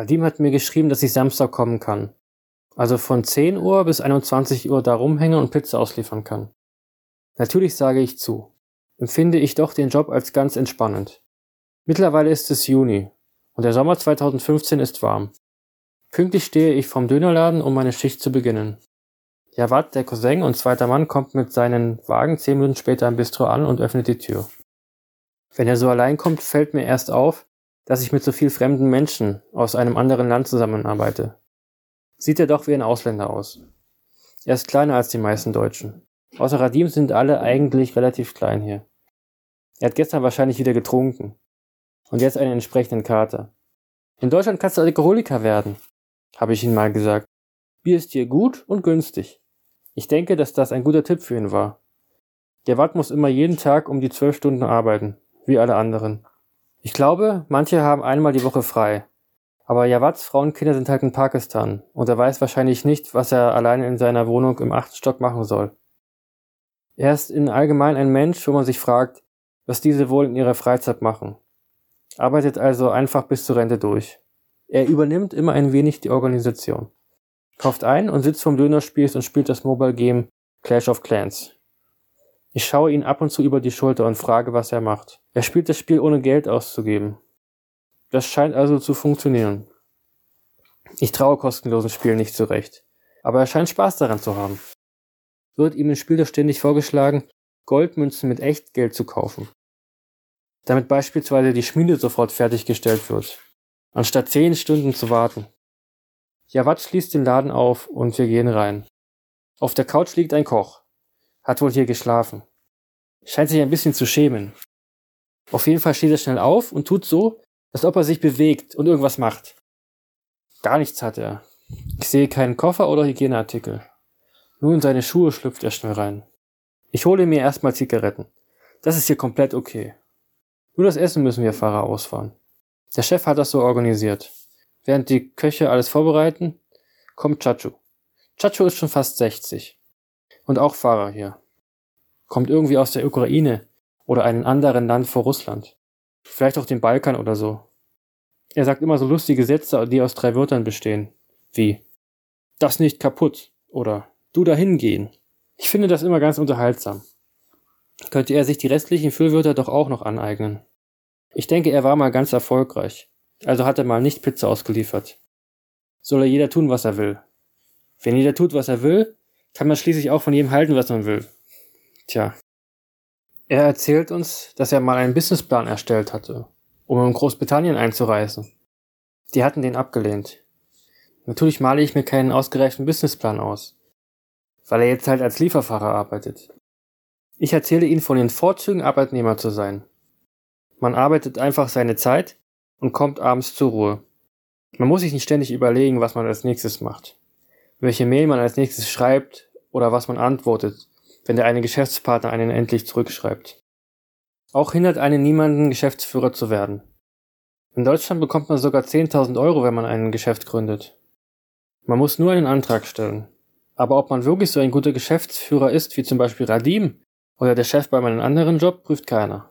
Radim hat mir geschrieben, dass ich Samstag kommen kann. Also von 10 Uhr bis 21 Uhr da rumhängen und Pizza ausliefern kann. Natürlich sage ich zu. Empfinde ich doch den Job als ganz entspannend. Mittlerweile ist es Juni und der Sommer 2015 ist warm. Pünktlich stehe ich vom Dönerladen, um meine Schicht zu beginnen. Jawad, der Cousin und zweiter Mann, kommt mit seinen Wagen zehn Minuten später im Bistro an und öffnet die Tür. Wenn er so allein kommt, fällt mir erst auf, dass ich mit so viel fremden Menschen aus einem anderen Land zusammenarbeite. Sieht er doch wie ein Ausländer aus. Er ist kleiner als die meisten Deutschen. Außer Radim sind alle eigentlich relativ klein hier. Er hat gestern wahrscheinlich wieder getrunken. Und jetzt einen entsprechenden Kater. In Deutschland kannst du Alkoholiker werden, habe ich ihm mal gesagt. Bier ist hier gut und günstig. Ich denke, dass das ein guter Tipp für ihn war. Der Watt muss immer jeden Tag um die zwölf Stunden arbeiten, wie alle anderen. Ich glaube, manche haben einmal die Woche frei. Aber Jawats Frauenkinder sind halt in Pakistan und er weiß wahrscheinlich nicht, was er alleine in seiner Wohnung im achten Stock machen soll. Er ist in allgemein ein Mensch, wo man sich fragt, was diese wohl in ihrer Freizeit machen. Arbeitet also einfach bis zur Rente durch. Er übernimmt immer ein wenig die Organisation. Kauft ein und sitzt vom Dönerspieß und spielt das Mobile Game Clash of Clans. Ich schaue ihn ab und zu über die Schulter und frage, was er macht. Er spielt das Spiel ohne Geld auszugeben. Das scheint also zu funktionieren. Ich traue kostenlosen Spielen nicht zurecht. Aber er scheint Spaß daran zu haben. Wird ihm im Spiel doch ständig vorgeschlagen, Goldmünzen mit Echtgeld zu kaufen. Damit beispielsweise die Schmiede sofort fertiggestellt wird. Anstatt zehn Stunden zu warten. Jawad schließt den Laden auf und wir gehen rein. Auf der Couch liegt ein Koch. Hat wohl hier geschlafen. Scheint sich ein bisschen zu schämen. Auf jeden Fall steht er schnell auf und tut so, als ob er sich bewegt und irgendwas macht. Gar nichts hat er. Ich sehe keinen Koffer oder Hygieneartikel. Nur in seine Schuhe schlüpft er schnell rein. Ich hole mir erstmal Zigaretten. Das ist hier komplett okay. Nur das Essen müssen wir Fahrer ausfahren. Der Chef hat das so organisiert. Während die Köche alles vorbereiten, kommt Chacho. Chacho ist schon fast 60. Und auch Fahrer hier. Kommt irgendwie aus der Ukraine oder einem anderen Land vor Russland. Vielleicht auch den Balkan oder so. Er sagt immer so lustige Sätze, die aus drei Wörtern bestehen. Wie das nicht kaputt oder du dahin gehen. Ich finde das immer ganz unterhaltsam. Könnte er sich die restlichen Füllwörter doch auch noch aneignen. Ich denke, er war mal ganz erfolgreich. Also hat er mal nicht Pizza ausgeliefert. Soll er jeder tun, was er will. Wenn jeder tut, was er will, kann man schließlich auch von jedem halten, was man will. Tja, er erzählt uns, dass er mal einen Businessplan erstellt hatte, um in Großbritannien einzureisen. Die hatten den abgelehnt. Natürlich male ich mir keinen ausgereichten Businessplan aus, weil er jetzt halt als Lieferfahrer arbeitet. Ich erzähle ihm von den Vorzügen, Arbeitnehmer zu sein. Man arbeitet einfach seine Zeit und kommt abends zur Ruhe. Man muss sich nicht ständig überlegen, was man als nächstes macht, welche Mail man als nächstes schreibt oder was man antwortet, wenn der eine Geschäftspartner einen endlich zurückschreibt. Auch hindert einen niemanden, Geschäftsführer zu werden. In Deutschland bekommt man sogar 10.000 Euro, wenn man ein Geschäft gründet. Man muss nur einen Antrag stellen. Aber ob man wirklich so ein guter Geschäftsführer ist, wie zum Beispiel Radim oder der Chef bei meinem anderen Job, prüft keiner.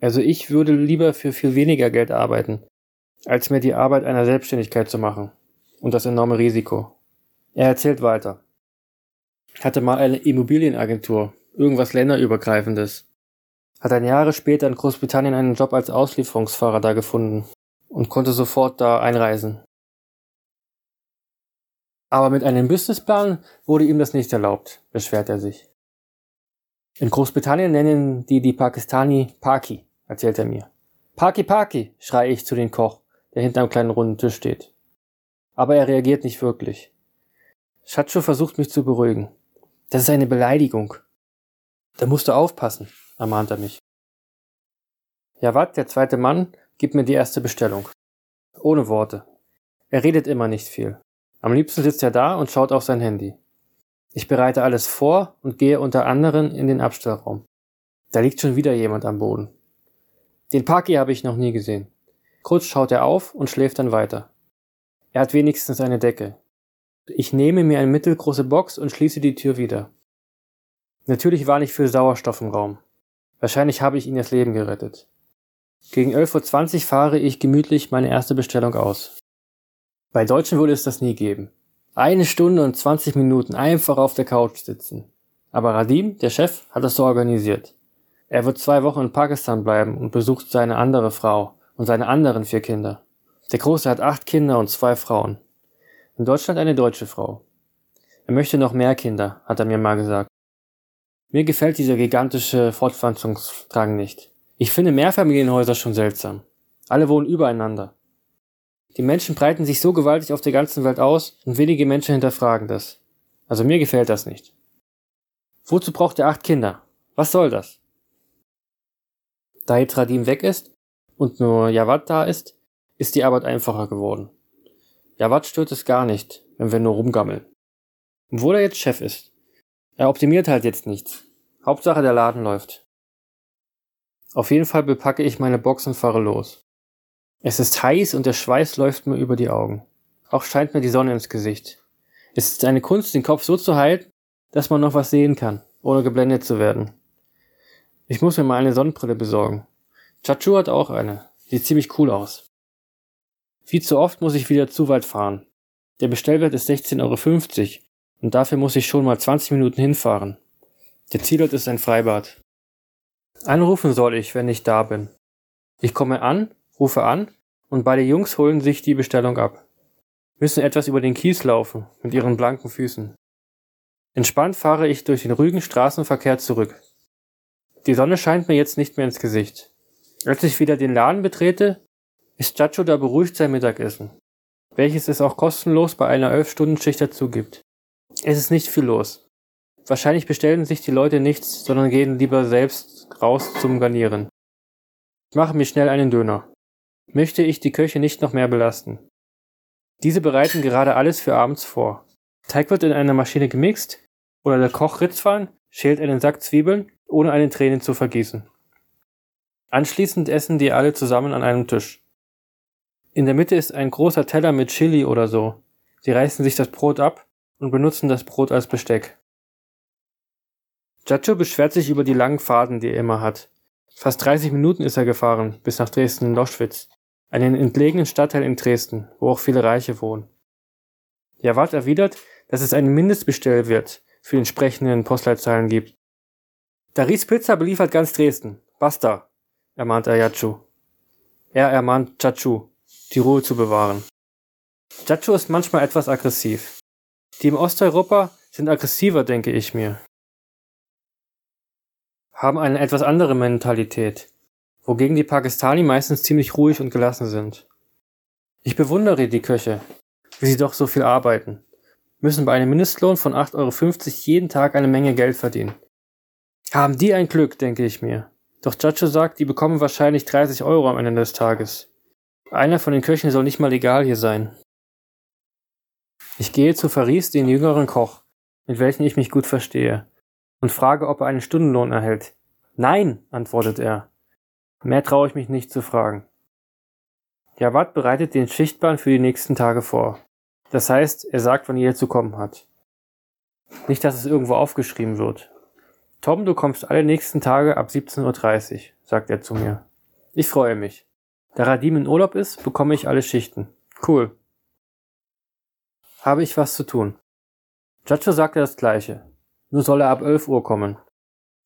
Also ich würde lieber für viel weniger Geld arbeiten, als mir die Arbeit einer Selbstständigkeit zu machen. Und das enorme Risiko. Er erzählt weiter hatte mal eine Immobilienagentur, irgendwas länderübergreifendes. Hat ein Jahre später in Großbritannien einen Job als Auslieferungsfahrer da gefunden und konnte sofort da einreisen. Aber mit einem Businessplan wurde ihm das nicht erlaubt, beschwert er sich. In Großbritannien nennen die die Pakistani Paki, erzählt er mir. Paki Paki, schreie ich zu dem Koch, der hinter einem kleinen runden Tisch steht. Aber er reagiert nicht wirklich. Chacho versucht mich zu beruhigen. Das ist eine Beleidigung. Da musst du aufpassen, ermahnt er mich. Jawad, der zweite Mann, gibt mir die erste Bestellung. Ohne Worte. Er redet immer nicht viel. Am liebsten sitzt er da und schaut auf sein Handy. Ich bereite alles vor und gehe unter anderem in den Abstellraum. Da liegt schon wieder jemand am Boden. Den Paki habe ich noch nie gesehen. Kurz schaut er auf und schläft dann weiter. Er hat wenigstens eine Decke. Ich nehme mir eine mittelgroße Box und schließe die Tür wieder. Natürlich war nicht viel Sauerstoff im Raum. Wahrscheinlich habe ich ihn das Leben gerettet. Gegen 11.20 Uhr fahre ich gemütlich meine erste Bestellung aus. Bei Deutschen würde es das nie geben. Eine Stunde und 20 Minuten einfach auf der Couch sitzen. Aber Radim, der Chef, hat das so organisiert. Er wird zwei Wochen in Pakistan bleiben und besucht seine andere Frau und seine anderen vier Kinder. Der Große hat acht Kinder und zwei Frauen. In Deutschland eine deutsche Frau. Er möchte noch mehr Kinder, hat er mir mal gesagt. Mir gefällt dieser gigantische Fortpflanzungsdrang nicht. Ich finde Mehrfamilienhäuser schon seltsam. Alle wohnen übereinander. Die Menschen breiten sich so gewaltig auf der ganzen Welt aus und wenige Menschen hinterfragen das. Also mir gefällt das nicht. Wozu braucht er acht Kinder? Was soll das? Da jetzt Radim weg ist und nur Jawad da ist, ist die Arbeit einfacher geworden. Jawad stört es gar nicht, wenn wir nur rumgammeln. Obwohl er jetzt Chef ist. Er optimiert halt jetzt nichts. Hauptsache der Laden läuft. Auf jeden Fall bepacke ich meine Box und fahre los. Es ist heiß und der Schweiß läuft mir über die Augen. Auch scheint mir die Sonne ins Gesicht. Es ist eine Kunst, den Kopf so zu halten, dass man noch was sehen kann, ohne geblendet zu werden. Ich muss mir mal eine Sonnenbrille besorgen. Chachu hat auch eine. Sieht ziemlich cool aus. Wie zu oft muss ich wieder zu weit fahren. Der Bestellwert ist 16,50 Euro und dafür muss ich schon mal 20 Minuten hinfahren. Der Zielort ist ein Freibad. Anrufen soll ich, wenn ich da bin. Ich komme an, rufe an und beide Jungs holen sich die Bestellung ab. Müssen etwas über den Kies laufen, mit ihren blanken Füßen. Entspannt fahre ich durch den ruhigen Straßenverkehr zurück. Die Sonne scheint mir jetzt nicht mehr ins Gesicht. Als ich wieder den Laden betrete, ist Chacho da beruhigt sein Mittagessen, welches es auch kostenlos bei einer 11-Stunden-Schicht dazu gibt. Es ist nicht viel los. Wahrscheinlich bestellen sich die Leute nichts, sondern gehen lieber selbst raus zum Garnieren. Ich mache mir schnell einen Döner. Möchte ich die Köche nicht noch mehr belasten. Diese bereiten gerade alles für abends vor. Teig wird in einer Maschine gemixt oder der Koch Ritzwein schält einen Sack Zwiebeln, ohne einen Tränen zu vergießen. Anschließend essen die alle zusammen an einem Tisch. In der Mitte ist ein großer Teller mit Chili oder so. Sie reißen sich das Brot ab und benutzen das Brot als Besteck. Giaccio beschwert sich über die langen Fahrten, die er immer hat. Fast 30 Minuten ist er gefahren, bis nach Dresden-Loschwitz, einen entlegenen Stadtteil in Dresden, wo auch viele Reiche wohnen. Jawad erwidert, dass es einen Mindestbestellwert für die entsprechenden Postleitzahlen gibt. Daris Pizza beliefert ganz Dresden. Basta, ermahnt Ayachu. Er ermahnt Chachu, die Ruhe zu bewahren. Chachu ist manchmal etwas aggressiv. Die im Osteuropa sind aggressiver, denke ich mir. Haben eine etwas andere Mentalität, wogegen die Pakistani meistens ziemlich ruhig und gelassen sind. Ich bewundere die Köche, wie sie doch so viel arbeiten, müssen bei einem Mindestlohn von 8,50 Euro jeden Tag eine Menge Geld verdienen. Haben die ein Glück, denke ich mir. Doch Chacho sagt, die bekommen wahrscheinlich 30 Euro am Ende des Tages. Einer von den Köchen soll nicht mal legal hier sein. Ich gehe zu Faris, den jüngeren Koch, mit welchem ich mich gut verstehe, und frage, ob er einen Stundenlohn erhält. Nein, antwortet er. Mehr traue ich mich nicht zu fragen. Jawad bereitet den Schichtplan für die nächsten Tage vor. Das heißt, er sagt, wann jeder zu kommen hat. Nicht, dass es irgendwo aufgeschrieben wird. Tom, du kommst alle nächsten Tage ab 17.30 Uhr, sagt er zu mir. Ich freue mich. Da Radim in Urlaub ist, bekomme ich alle Schichten. Cool habe ich was zu tun. Jacho sagte das Gleiche. Nur soll er ab 11 Uhr kommen.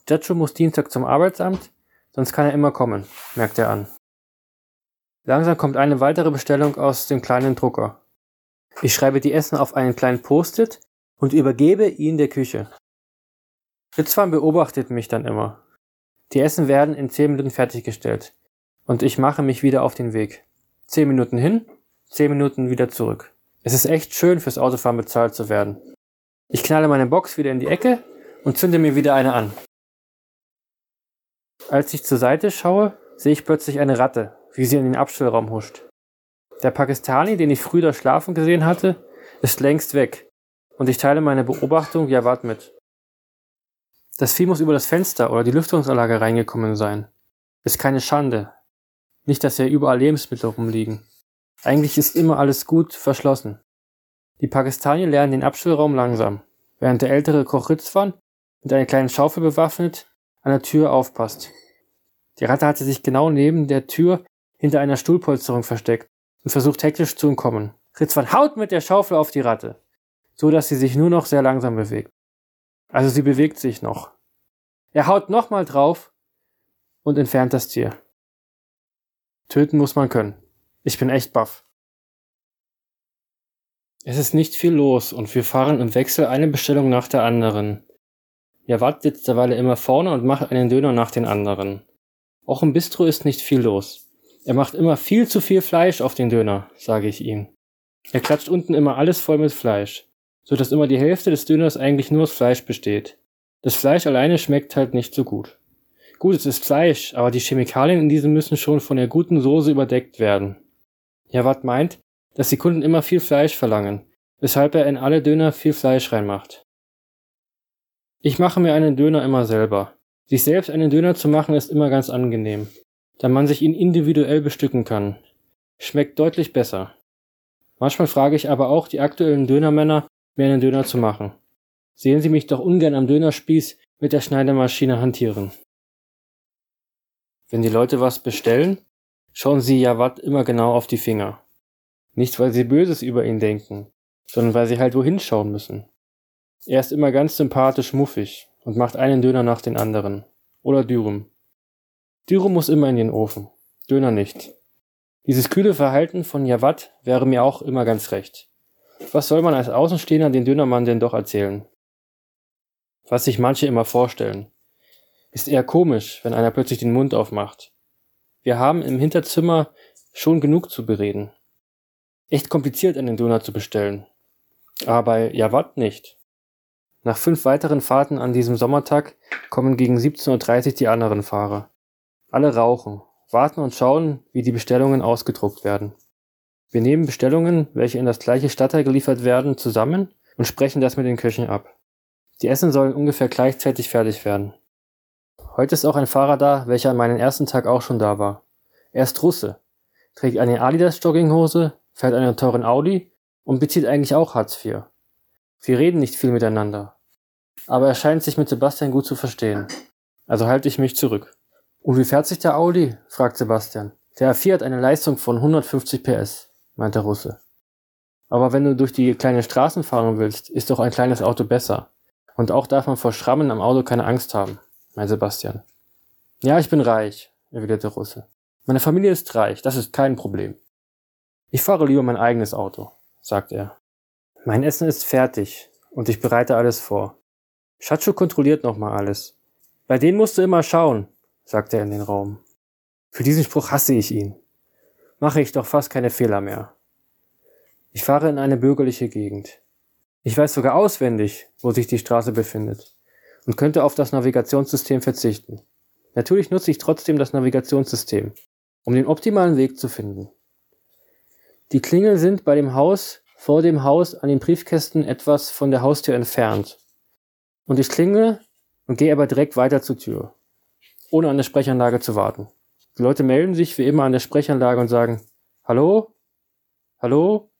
Jacho muss Dienstag zum Arbeitsamt, sonst kann er immer kommen, merkt er an. Langsam kommt eine weitere Bestellung aus dem kleinen Drucker. Ich schreibe die Essen auf einen kleinen Post-it und übergebe ihn der Küche. Ritzwan beobachtet mich dann immer. Die Essen werden in 10 Minuten fertiggestellt. Und ich mache mich wieder auf den Weg. 10 Minuten hin, 10 Minuten wieder zurück. Es ist echt schön, fürs Autofahren bezahlt zu werden. Ich knalle meine Box wieder in die Ecke und zünde mir wieder eine an. Als ich zur Seite schaue, sehe ich plötzlich eine Ratte, wie sie in den Abstellraum huscht. Der Pakistani, den ich früher schlafen gesehen hatte, ist längst weg und ich teile meine Beobachtung Jawad mit. Das Vieh muss über das Fenster oder die Lüftungsanlage reingekommen sein. Ist keine Schande. Nicht, dass hier überall Lebensmittel rumliegen. Eigentlich ist immer alles gut verschlossen. Die Pakistanier lernen den Abstellraum langsam, während der ältere Koch Ritzwan mit einer kleinen Schaufel bewaffnet an der Tür aufpasst. Die Ratte hatte sich genau neben der Tür hinter einer Stuhlpolsterung versteckt und versucht hektisch zu entkommen, Ritzwan haut mit der Schaufel auf die Ratte, so dass sie sich nur noch sehr langsam bewegt. Also sie bewegt sich noch. Er haut nochmal drauf und entfernt das Tier. Töten muss man können. Ich bin echt baff. Es ist nicht viel los und wir fahren im Wechsel eine Bestellung nach der anderen. Jawad sitzt derweil immer vorne und macht einen Döner nach den anderen. Auch im Bistro ist nicht viel los. Er macht immer viel zu viel Fleisch auf den Döner, sage ich ihm. Er klatscht unten immer alles voll mit Fleisch, so dass immer die Hälfte des Döners eigentlich nur aus Fleisch besteht. Das Fleisch alleine schmeckt halt nicht so gut. Gut, es ist Fleisch, aber die Chemikalien in diesem müssen schon von der guten Soße überdeckt werden. Jawad meint, dass die Kunden immer viel Fleisch verlangen, weshalb er in alle Döner viel Fleisch reinmacht. Ich mache mir einen Döner immer selber. Sich selbst einen Döner zu machen ist immer ganz angenehm, da man sich ihn individuell bestücken kann. Schmeckt deutlich besser. Manchmal frage ich aber auch die aktuellen Dönermänner, mir einen Döner zu machen. Sehen Sie mich doch ungern am Dönerspieß mit der Schneidermaschine hantieren. Wenn die Leute was bestellen, schauen sie Jawad immer genau auf die Finger. Nicht, weil sie Böses über ihn denken, sondern weil sie halt wohin schauen müssen. Er ist immer ganz sympathisch muffig und macht einen Döner nach den anderen. Oder Dürüm. Dürüm muss immer in den Ofen, Döner nicht. Dieses kühle Verhalten von Jawad wäre mir auch immer ganz recht. Was soll man als Außenstehender den Dönermann denn doch erzählen? Was sich manche immer vorstellen. Ist eher komisch, wenn einer plötzlich den Mund aufmacht. Wir haben im Hinterzimmer schon genug zu bereden echt kompliziert, einen Döner zu bestellen. Aber bei Jawad nicht. Nach fünf weiteren Fahrten an diesem Sommertag kommen gegen 17.30 Uhr die anderen Fahrer. Alle rauchen, warten und schauen, wie die Bestellungen ausgedruckt werden. Wir nehmen Bestellungen, welche in das gleiche Stadtteil geliefert werden, zusammen und sprechen das mit den Köchen ab. Die Essen sollen ungefähr gleichzeitig fertig werden. Heute ist auch ein Fahrer da, welcher an meinem ersten Tag auch schon da war. Er ist Russe, trägt eine Adidas Jogginghose, fährt einen teuren Audi und bezieht eigentlich auch Hartz IV. Wir reden nicht viel miteinander. Aber er scheint sich mit Sebastian gut zu verstehen. Also halte ich mich zurück. Und wie fährt sich der Audi? fragt Sebastian. Der A4 hat eine Leistung von 150 PS, meint der Russe. Aber wenn du durch die kleinen Straßen fahren willst, ist doch ein kleines Auto besser. Und auch darf man vor Schrammen am Auto keine Angst haben, meint Sebastian. Ja, ich bin reich, erwidert der Russe. Meine Familie ist reich, das ist kein Problem. Ich fahre lieber mein eigenes Auto, sagt er. Mein Essen ist fertig und ich bereite alles vor. Chacho kontrolliert nochmal alles. Bei denen musst du immer schauen, sagt er in den Raum. Für diesen Spruch hasse ich ihn. Mache ich doch fast keine Fehler mehr. Ich fahre in eine bürgerliche Gegend. Ich weiß sogar auswendig, wo sich die Straße befindet und könnte auf das Navigationssystem verzichten. Natürlich nutze ich trotzdem das Navigationssystem, um den optimalen Weg zu finden. Die Klingel sind bei dem Haus vor dem Haus an den Briefkästen etwas von der Haustür entfernt. Und ich klingel und gehe aber direkt weiter zur Tür, ohne an der Sprechanlage zu warten. Die Leute melden sich wie immer an der Sprechanlage und sagen, Hallo? Hallo?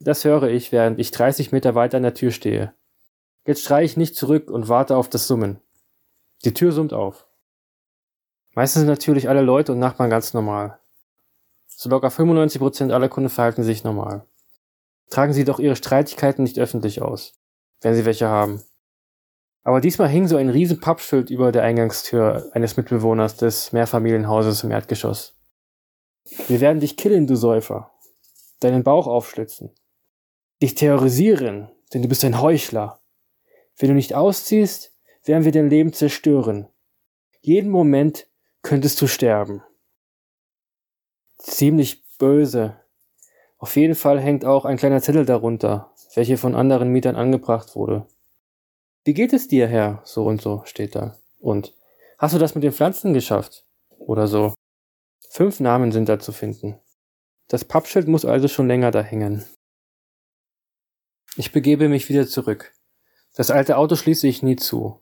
Das höre ich, während ich 30 Meter weiter an der Tür stehe. Jetzt schreie ich nicht zurück und warte auf das Summen. Die Tür summt auf. Meistens sind natürlich alle Leute und Nachbarn ganz normal. So locker 95% aller Kunden verhalten sich normal. Tragen Sie doch Ihre Streitigkeiten nicht öffentlich aus, wenn Sie welche haben. Aber diesmal hing so ein riesen Pappschild über der Eingangstür eines Mitbewohners des Mehrfamilienhauses im Erdgeschoss. Wir werden dich killen, du Säufer. Deinen Bauch aufschlitzen. Dich terrorisieren, denn du bist ein Heuchler. Wenn du nicht ausziehst, werden wir dein Leben zerstören. Jeden Moment könntest du sterben ziemlich böse. Auf jeden Fall hängt auch ein kleiner Zettel darunter, welcher von anderen Mietern angebracht wurde. Wie geht es dir, Herr? So und so steht da. Und hast du das mit den Pflanzen geschafft? Oder so. Fünf Namen sind da zu finden. Das Pappschild muss also schon länger da hängen. Ich begebe mich wieder zurück. Das alte Auto schließe ich nie zu.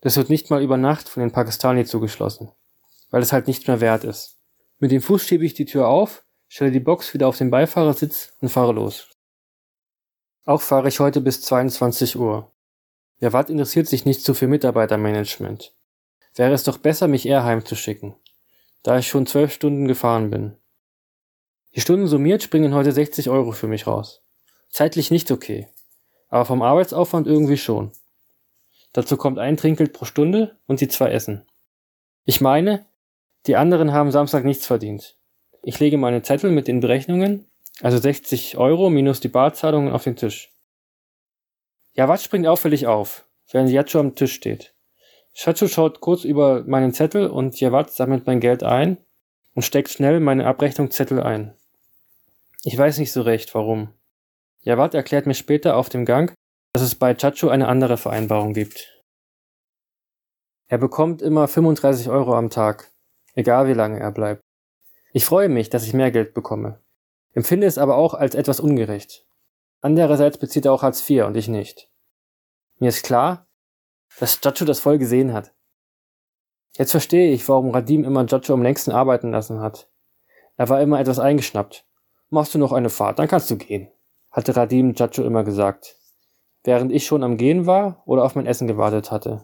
Das wird nicht mal über Nacht von den Pakistani zugeschlossen, weil es halt nicht mehr wert ist. Mit dem Fuß schiebe ich die Tür auf, stelle die Box wieder auf den Beifahrersitz und fahre los. Auch fahre ich heute bis 22 Uhr. Jawad interessiert sich nicht so für Mitarbeitermanagement. Wäre es doch besser, mich eher heimzuschicken, da ich schon zwölf Stunden gefahren bin. Die Stunden summiert springen heute 60 Euro für mich raus. Zeitlich nicht okay, aber vom Arbeitsaufwand irgendwie schon. Dazu kommt ein Trinkgeld pro Stunde und die zwei Essen. Ich meine, die anderen haben Samstag nichts verdient. Ich lege meine Zettel mit den Berechnungen, also 60 Euro minus die Barzahlungen auf den Tisch. Ja, was springt auffällig auf, während Yacho am Tisch steht. Shacho schaut kurz über meinen Zettel und Jawad sammelt mein Geld ein und steckt schnell meine Abrechnungszettel ein. Ich weiß nicht so recht, warum. Jawad erklärt mir später auf dem Gang, dass es bei Chacho eine andere Vereinbarung gibt. Er bekommt immer 35 Euro am Tag, egal wie lange er bleibt. Ich freue mich, dass ich mehr Geld bekomme, empfinde es aber auch als etwas ungerecht. Andererseits bezieht er auch Hartz IV und ich nicht. Mir ist klar, dass Chacho das voll gesehen hat. Jetzt verstehe ich, warum Radim immer Chacho am längsten arbeiten lassen hat. Er war immer etwas eingeschnappt. Machst du noch eine Fahrt, dann kannst du gehen hatte Radim Giacho immer gesagt, während ich schon am Gehen war oder auf mein Essen gewartet hatte.